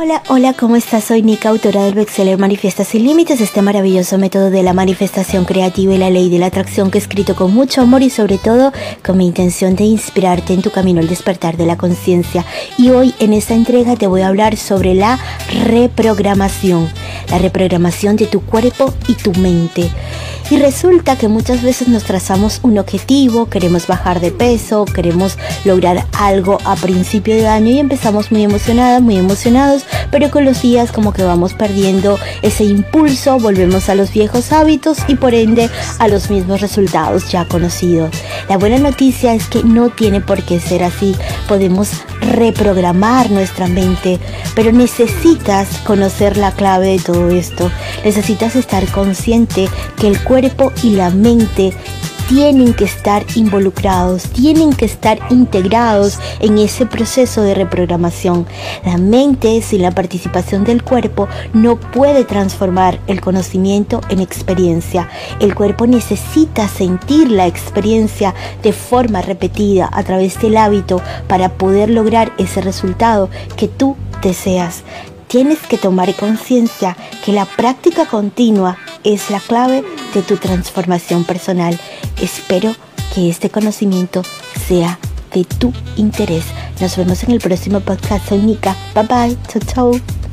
Hola, hola, ¿cómo estás? Soy Nika, autora del bestseller Manifiesta sin Límites, este maravilloso método de la manifestación creativa y la ley de la atracción que he escrito con mucho amor y sobre todo con mi intención de inspirarte en tu camino al despertar de la conciencia. Y hoy en esta entrega te voy a hablar sobre la reprogramación, la reprogramación de tu cuerpo y tu mente. Y resulta que muchas veces nos trazamos un objetivo, queremos bajar de peso, queremos lograr algo a principio de año y empezamos muy emocionadas, muy emocionados, pero con los días como que vamos perdiendo ese impulso, volvemos a los viejos hábitos y por ende a los mismos resultados ya conocidos. La buena noticia es que no tiene por qué ser así, podemos reprogramar nuestra mente, pero necesitas conocer la clave de todo esto, necesitas estar consciente que el cuerpo y la mente tienen que estar involucrados, tienen que estar integrados en ese proceso de reprogramación. La mente sin la participación del cuerpo no puede transformar el conocimiento en experiencia. El cuerpo necesita sentir la experiencia de forma repetida a través del hábito para poder lograr ese resultado que tú deseas. Tienes que tomar conciencia que la práctica continua es la clave de tu transformación personal. Espero que este conocimiento sea de tu interés. Nos vemos en el próximo podcast. Soy Nika. Bye bye. Chau chau.